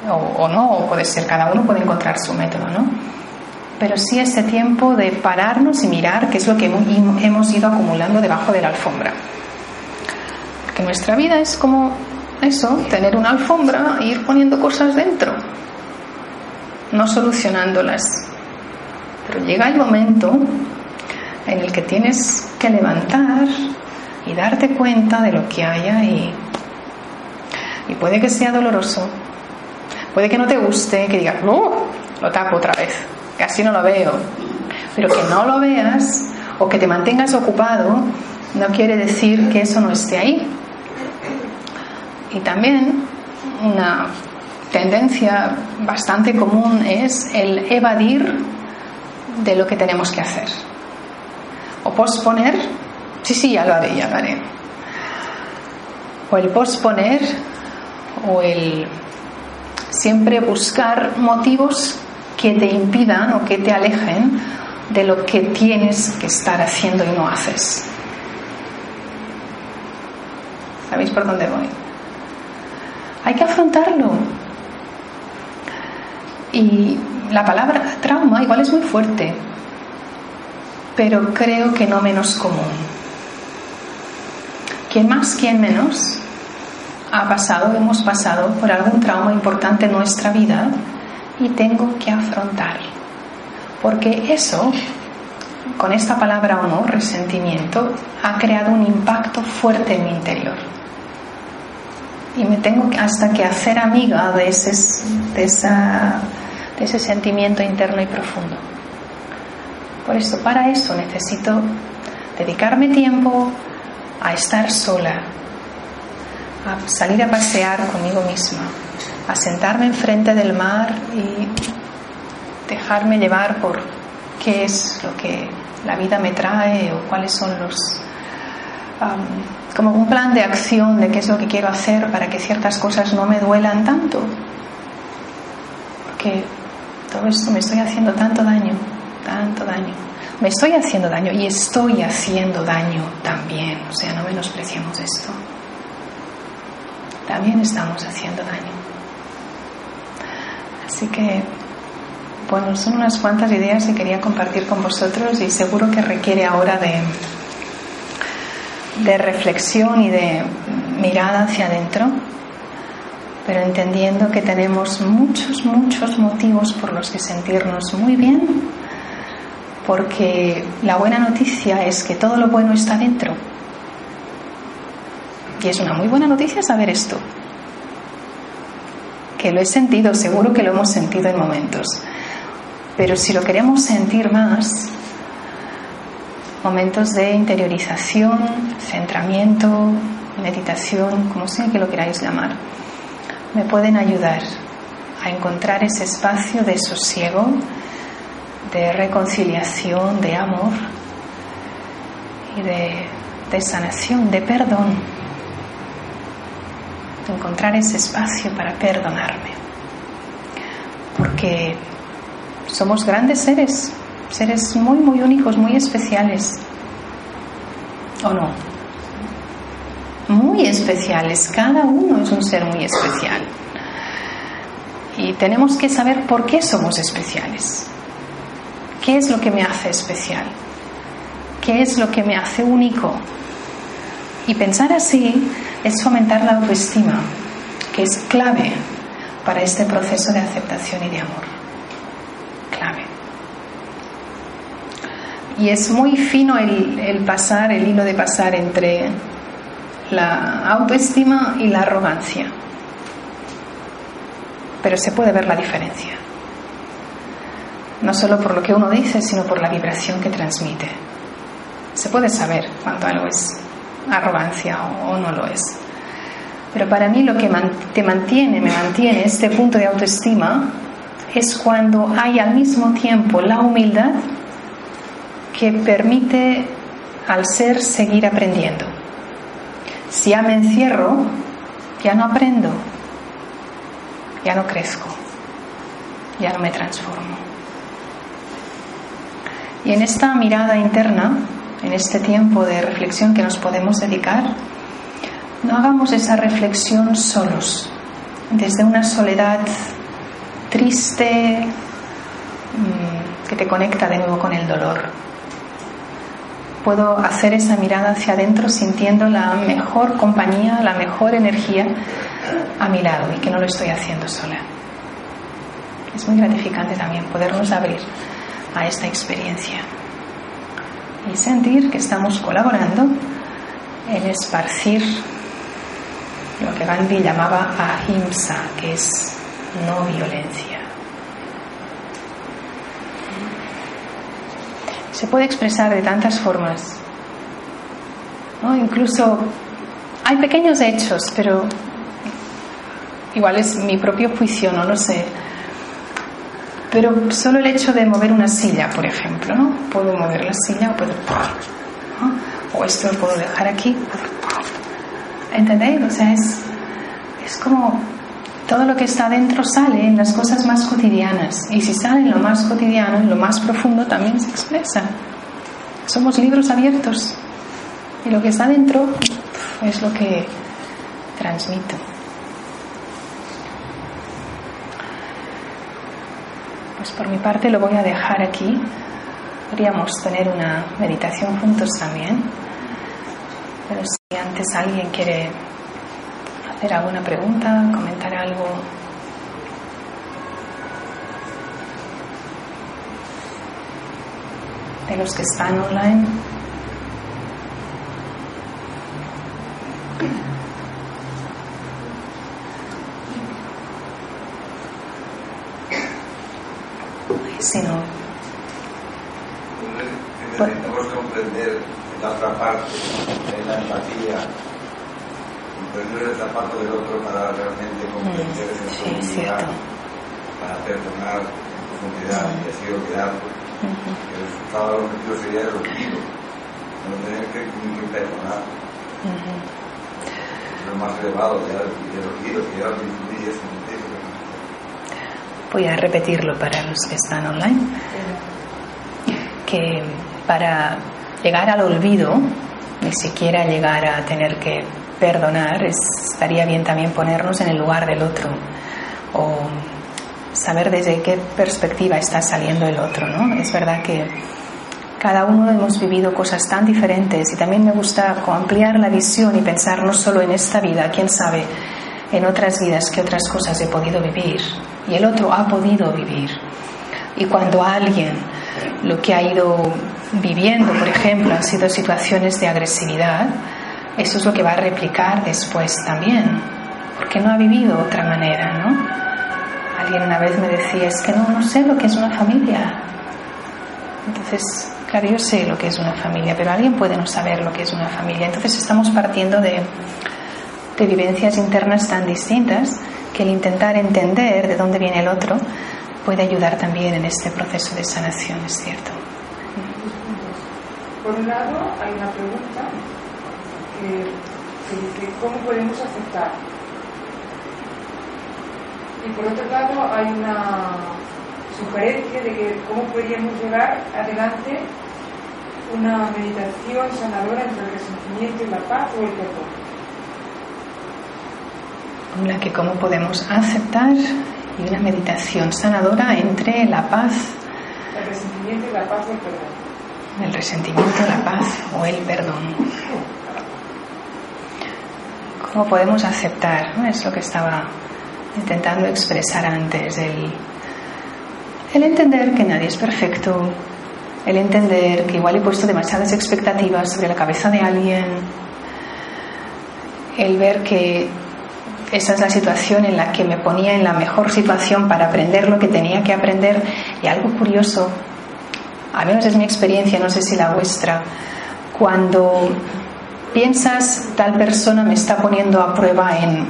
O, no, o puede ser, cada uno puede encontrar su método, ¿no? Pero sí ese tiempo de pararnos y mirar qué es lo que hemos ido acumulando debajo de la alfombra que nuestra vida es como eso, tener una alfombra e ir poniendo cosas dentro, no solucionándolas. Pero llega el momento en el que tienes que levantar y darte cuenta de lo que hay ahí. Y puede que sea doloroso, puede que no te guste, que digas, no, lo tapo otra vez, así no lo veo. Pero que no lo veas o que te mantengas ocupado no quiere decir que eso no esté ahí. Y también una tendencia bastante común es el evadir de lo que tenemos que hacer. O posponer, sí, sí, ya lo haré, ya lo haré. O el posponer o el siempre buscar motivos que te impidan o que te alejen de lo que tienes que estar haciendo y no haces. ¿Sabéis por dónde voy? Hay que afrontarlo. Y la palabra trauma igual es muy fuerte, pero creo que no menos común. Quien más, quien menos, ha pasado, hemos pasado por algún trauma importante en nuestra vida y tengo que afrontar. Porque eso, con esta palabra o no, resentimiento, ha creado un impacto fuerte en mi interior y me tengo hasta que hacer amiga de ese, de, esa, de ese sentimiento interno y profundo. Por eso, para eso necesito dedicarme tiempo a estar sola, a salir a pasear conmigo misma, a sentarme enfrente del mar y dejarme llevar por qué es lo que la vida me trae o cuáles son los como un plan de acción de qué es lo que quiero hacer para que ciertas cosas no me duelan tanto. Porque todo esto me estoy haciendo tanto daño, tanto daño. Me estoy haciendo daño y estoy haciendo daño también. O sea, no menospreciemos esto. También estamos haciendo daño. Así que, bueno, son unas cuantas ideas que quería compartir con vosotros y seguro que requiere ahora de, de reflexión y de mirada hacia adentro, pero entendiendo que tenemos muchos, muchos motivos por los que sentirnos muy bien, porque la buena noticia es que todo lo bueno está dentro. Y es una muy buena noticia saber esto, que lo he sentido, seguro que lo hemos sentido en momentos, pero si lo queremos sentir más, momentos de interiorización, centramiento, meditación, como sea que lo queráis llamar, me pueden ayudar a encontrar ese espacio de sosiego de reconciliación, de amor y de, de sanación, de perdón. Encontrar ese espacio para perdonarme. Porque somos grandes seres, seres muy, muy únicos, muy especiales. ¿O no? Muy especiales, cada uno es un ser muy especial. Y tenemos que saber por qué somos especiales. ¿Qué es lo que me hace especial? ¿Qué es lo que me hace único? Y pensar así es fomentar la autoestima, que es clave para este proceso de aceptación y de amor. Clave. Y es muy fino el, pasar, el hilo de pasar entre la autoestima y la arrogancia. Pero se puede ver la diferencia. No solo por lo que uno dice, sino por la vibración que transmite. Se puede saber cuando algo es arrogancia o, no lo es. Pero para mí lo que te mantiene, me mantiene este punto de autoestima es cuando hay al mismo tiempo la humildad que permite al ser seguir aprendiendo. Si ya me encierro, ya no aprendo, ya no crezco, ya no me transformo. Y en esta mirada interna, en este tiempo de reflexión que nos podemos dedicar, no hagamos esa reflexión solos, desde una soledad triste mm, que te conecta de nuevo con el dolor. Puedo hacer esa mirada hacia adentro sintiendo la mejor compañía, la mejor energía a mi lado y que no lo estoy haciendo sola. Es muy gratificante también podernos abrir a esta experiencia y sentir que estamos colaborando en esparcir lo que Gandhi llamaba ahimsa, que es no violencia. Se puede expresar de tantas formas. Incluso hay pequeños hechos, pero igual es mi propio juicio, no lo sé. Pero solo el hecho de mover una silla, por ejemplo, ¿no? Puedo mover la silla o puedo... O esto lo puedo dejar aquí. ¿Entendéis? O sea, es, es como todo lo que está dentro sale en las cosas más cotidianas. Y si sale en lo más cotidiano, en lo más profundo, también se expresa. Somos libros abiertos. Y lo que está dentro es lo que transmito. Pues por mi parte lo voy a dejar aquí. Podríamos tener una meditación juntos también. Pero si antes alguien quiere hacer alguna pregunta, comentar algo. De los que están online. Si no. Necesitamos comprender la otra parte, de la empatía, comprender esa parte del otro para realmente comprender esa sí, profundidad, cierto. para perdonar en profundidad y así olvidarlo. El resultado del objetivo sería el olvido, no tener que, ni que perdonar. Es lo más elevado ese motivo. Voy a repetirlo para los que están online. Que para llegar al olvido, ni siquiera llegar a tener que perdonar, es- estaría bien también ponernos en el lugar del otro o saber desde qué perspectiva está saliendo el otro, ¿no? Es verdad que cada uno hemos vivido cosas tan diferentes y también me gusta ampliar la visión y pensar no solo en esta vida, quién sabe en otras vidas qué otras cosas he podido vivir y el otro ha podido vivir. Y cuando alguien lo que ha ido viviendo, por ejemplo, han sido situaciones de agresividad, eso es lo que va a replicar después también, porque no ha vivido otra manera, ¿no? Alguien una vez me decía, es que no, no sé lo que es una familia. Entonces, claro, yo sé lo que es una familia, pero alguien puede no saber lo que es una familia. Entonces estamos partiendo de, de vivencias internas tan distintas que el intentar entender de dónde viene el otro, puede ayudar también en este proceso de sanación, es cierto. Por un lado, hay una pregunta que, dice, ¿cómo podemos aceptar? Y por otro lado, hay una sugerencia de que cómo podríamos llevar adelante una meditación sanadora entre el resentimiento y la paz o el perdón. Una que cómo podemos aceptar y una meditación sanadora entre la paz, El resentimiento y la paz o el perdón. el resentimiento, la paz o el perdón. ¿Cómo podemos aceptar? Es lo que estaba intentando expresar antes, el, el entender que nadie es perfecto, el entender que igual he puesto demasiadas expectativas sobre la cabeza de alguien, el ver que esa es la situación en la que me ponía en la mejor situación para aprender lo que tenía que aprender y algo curioso, al menos es mi experiencia, no sé si la vuestra, cuando piensas tal persona me está poniendo a prueba en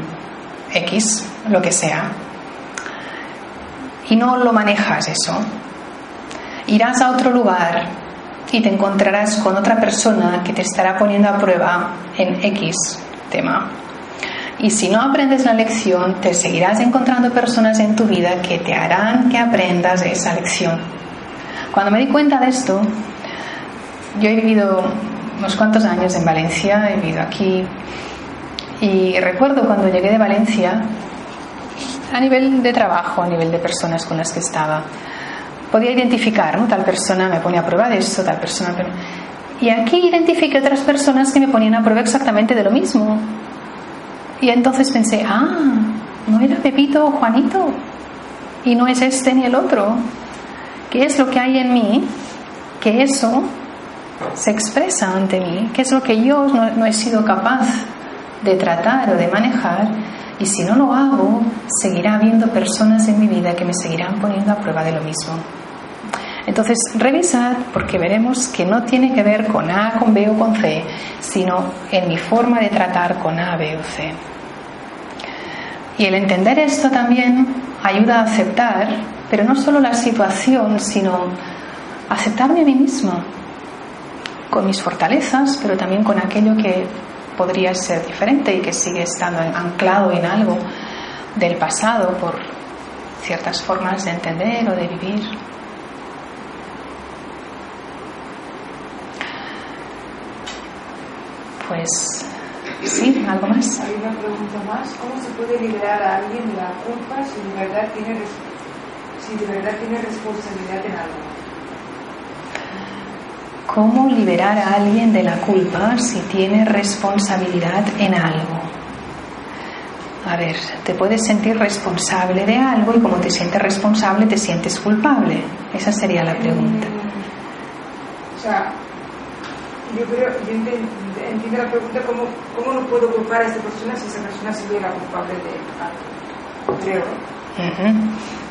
X, lo que sea, y no lo manejas eso, irás a otro lugar y te encontrarás con otra persona que te estará poniendo a prueba en X tema. Y si no aprendes la lección, te seguirás encontrando personas en tu vida que te harán que aprendas esa lección. Cuando me di cuenta de esto, yo he vivido unos cuantos años en Valencia, he vivido aquí, y recuerdo cuando llegué de Valencia, a nivel de trabajo, a nivel de personas con las que estaba, podía identificar, ¿no? Tal persona me pone a prueba de esto, tal persona... Y aquí identifiqué otras personas que me ponían a prueba exactamente de lo mismo. Y entonces pensé, ah, no era Pepito o Juanito, y no es este ni el otro. ¿Qué es lo que hay en mí? Que eso se expresa ante mí. ¿Qué es lo que yo no he sido capaz de tratar o de manejar? Y si no lo hago, seguirá habiendo personas en mi vida que me seguirán poniendo a prueba de lo mismo. Entonces, revisad porque veremos que no tiene que ver con A, con B o con C, sino en mi forma de tratar con A, B o C. Y el entender esto también ayuda a aceptar, pero no solo la situación, sino aceptarme a mí misma, con mis fortalezas, pero también con aquello que podría ser diferente y que sigue estando anclado en algo del pasado por ciertas formas de entender o de vivir. Pues sí, algo más. Hay una pregunta más. ¿Cómo se puede liberar a alguien de la culpa si de verdad tiene, si de verdad tiene responsabilidad en algo? ¿Cómo liberar a alguien de la culpa si tiene responsabilidad en algo? A ver, te puedes sentir responsable de algo y como te sientes responsable te sientes culpable. Esa sería la pregunta. Mm, O sea, yo creo, yo entiendo la pregunta cómo, cómo no puedo culpar a esta persona si esa persona se ve la culpable de algo. Creo. ¿eh? Ujú.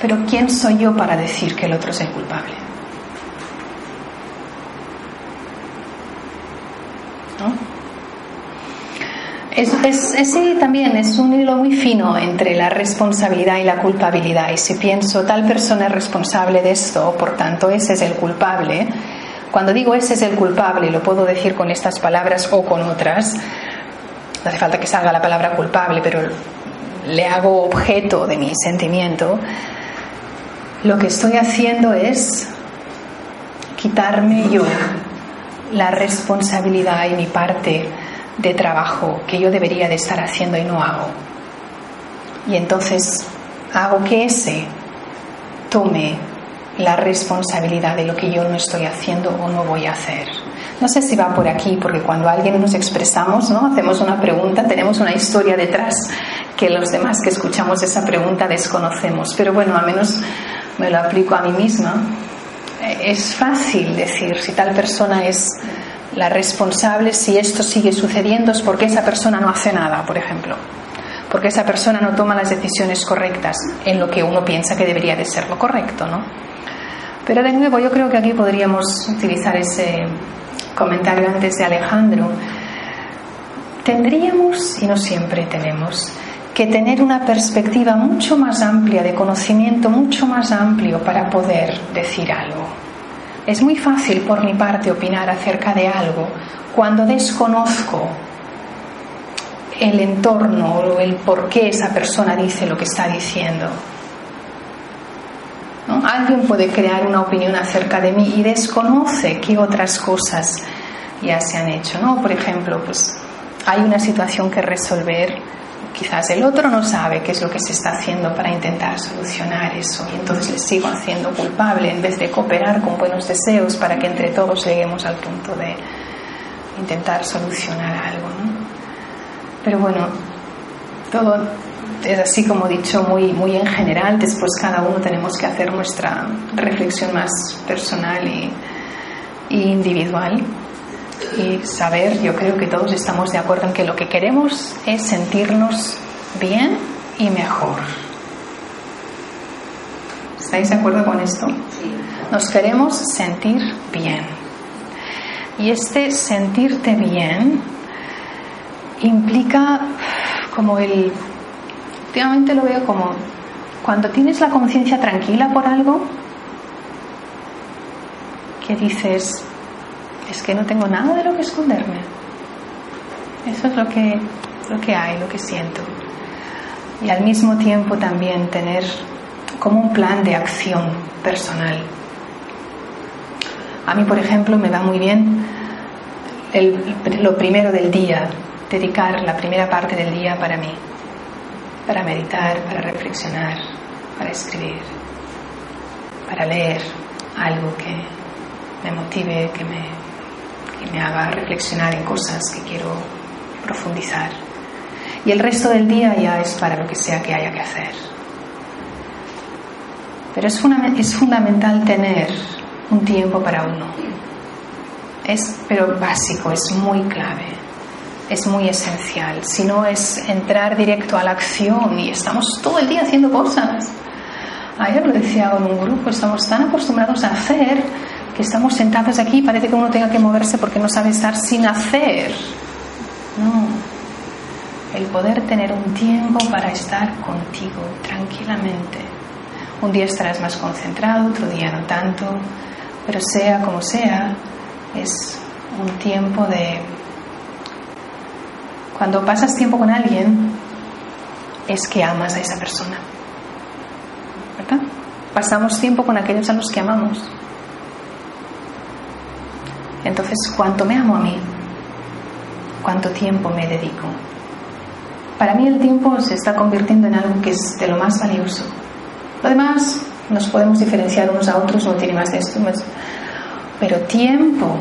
Pero ¿quién soy yo para decir que el otro es el culpable? ¿No? Es, es- es- sí, también es un hilo muy fino entre la responsabilidad y la culpabilidad. Y si pienso, tal persona es responsable de esto, por tanto, ese es el culpable. Cuando digo ese es el culpable, lo puedo decir con estas palabras o con otras, no hace falta que salga la palabra culpable, pero le hago objeto de mi sentimiento, lo que estoy haciendo es quitarme yo la responsabilidad y mi parte de trabajo que yo debería de estar haciendo y no hago. Y entonces hago que ese tome la responsabilidad de lo que yo no estoy haciendo o no voy a hacer. No sé si va por aquí, porque cuando alguien nos expresamos, ¿no? hacemos una pregunta, tenemos una historia detrás que los demás que escuchamos esa pregunta desconocemos. Pero bueno, al menos me lo aplico a mí misma. Es fácil decir si tal persona es la responsable, si esto sigue sucediendo es porque esa persona no hace nada, por ejemplo. Porque esa persona no toma las decisiones correctas en lo que uno piensa que debería de ser lo correcto, ¿no? Pero de nuevo, yo creo que aquí podríamos utilizar ese comentario antes de Alejandro. Tendríamos, y no siempre tenemos, que tener una perspectiva mucho más amplia, de conocimiento mucho más amplio para poder decir algo. Es muy fácil por mi parte opinar acerca de algo cuando desconozco el entorno o el por qué esa persona dice lo que está diciendo. Alguien puede crear una opinión acerca de mí y desconoce qué otras cosas ya se han hecho. ¿no? Por ejemplo, pues hay una situación que resolver, quizás el otro no sabe qué es lo que se está haciendo para intentar solucionar eso y entonces le sigo haciendo culpable en vez de cooperar con buenos deseos para que entre todos lleguemos al punto de intentar solucionar algo. ¿no? Pero bueno, todo es así como dicho muy, muy en general, después cada uno tenemos que hacer nuestra reflexión más personal y, y individual y saber, yo creo que todos estamos de acuerdo en que lo que queremos es sentirnos bien y mejor. ¿Estáis de acuerdo con esto? Nos queremos sentir bien. Y este sentirte bien implica como el... Últimamente lo veo como cuando tienes la conciencia tranquila por algo, que dices, es que no tengo nada de lo que esconderme. Eso es lo que, lo que hay, lo que siento. Y al mismo tiempo también tener como un plan de acción personal. A mí, por ejemplo, me va muy bien el, lo primero del día, dedicar la primera parte del día para mí, para meditar, para reflexionar, para escribir, para leer algo que me motive, que me, que me haga reflexionar en cosas que quiero profundizar. Y el resto del día ya es para lo que sea que haya que hacer. Pero es, es fundamental tener un tiempo para uno. Es, pero básico, es muy clave es muy esencial. Si no es entrar directo a la acción y estamos todo el día haciendo cosas. Ayer lo decía en un grupo, estamos tan acostumbrados a hacer que estamos sentados aquí y parece que uno tenga que moverse porque no sabe estar sin hacer. No. El poder tener un tiempo para estar contigo tranquilamente. Un día estarás más concentrado, otro día no tanto, pero sea como sea, es un tiempo de cuando pasas tiempo con alguien, es que amas a esa persona. ¿Verdad? Pasamos tiempo con aquellos a los que amamos. Entonces, ¿cuánto me amo a mí? ¿Cuánto tiempo me dedico? Para mí el tiempo se está convirtiendo en algo que es de lo más valioso. Lo demás nos podemos diferenciar unos a otros, no tiene más de esto, pero tiempo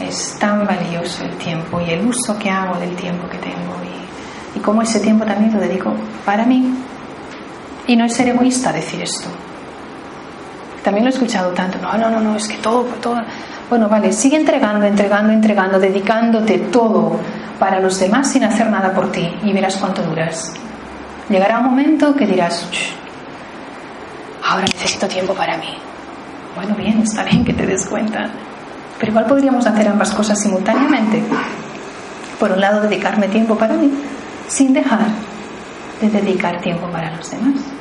es tan valioso el tiempo y el uso que hago del tiempo que tengo y, y cómo ese tiempo también lo dedico para mí. Y no es ser egoísta decir esto. También lo he escuchado tanto, no, no, no, no, es que todo, todo. Bueno, vale, sigue entregando, entregando, entregando, dedicándote todo para los demás sin hacer nada por ti y verás cuánto duras. Llegará un momento que dirás, ahora necesito tiempo para mí. Bueno, bien, está bien que te des cuenta, pero igual podríamos hacer ambas cosas simultáneamente. Por un lado, dedicarme tiempo para mí, sin dejar de dedicar tiempo para los demás.